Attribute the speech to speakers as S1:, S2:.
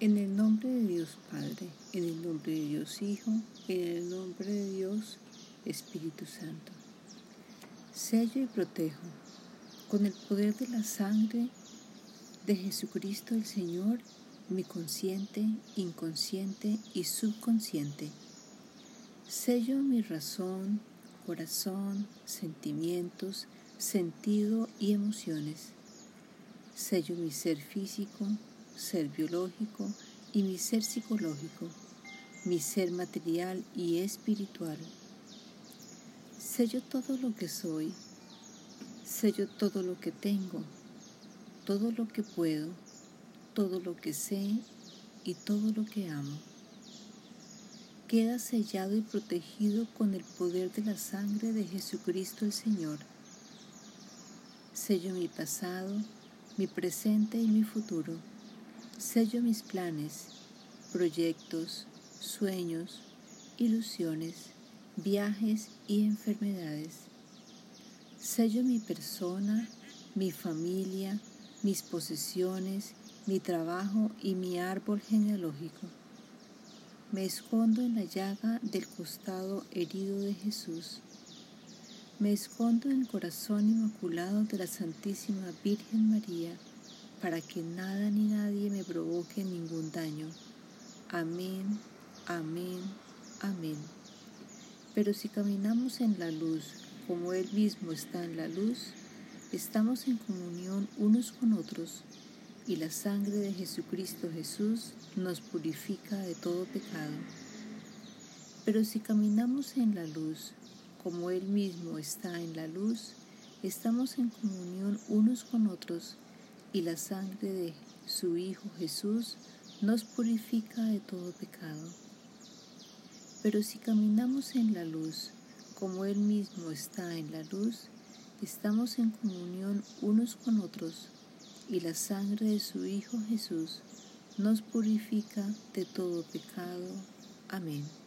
S1: En el nombre de Dios Padre, en el nombre de Dios Hijo, en el nombre de Dios Espíritu Santo. Sello y protejo con el poder de la sangre de Jesucristo el Señor, mi consciente, inconsciente y subconsciente. Sello mi razón, corazón, sentimientos, sentido y emociones. Sello mi ser físico, ser biológico y mi ser psicológico, mi ser material y espiritual. Sello todo lo que soy, sello todo lo que tengo, todo lo que puedo, todo lo que sé y todo lo que amo. Queda sellado y protegido con el poder de la sangre de Jesucristo el Señor. Sello mi pasado, mi presente y mi futuro Sello mis planes, proyectos, sueños, ilusiones, viajes y enfermedades. Sello mi persona, mi familia, mis posesiones, mi trabajo y mi árbol genealógico. Me escondo en la llaga del costado herido de Jesús. Me escondo en el corazón inmaculado de la Santísima Virgen María para que nada ni nadie me provoque ningún daño. Amén, amén, amén. Pero si caminamos en la luz, como Él mismo está en la luz, estamos en comunión unos con otros y la sangre de Jesucristo Jesús nos purifica de todo pecado. Pero si caminamos en la luz, como Él mismo está en la luz, estamos en comunión unos con otros y la sangre de su Hijo Jesús nos purifica de todo pecado. Pero si caminamos en la luz, como Él mismo está en la luz, estamos en comunión unos con otros, y la sangre de su Hijo Jesús nos purifica de todo pecado. Amén.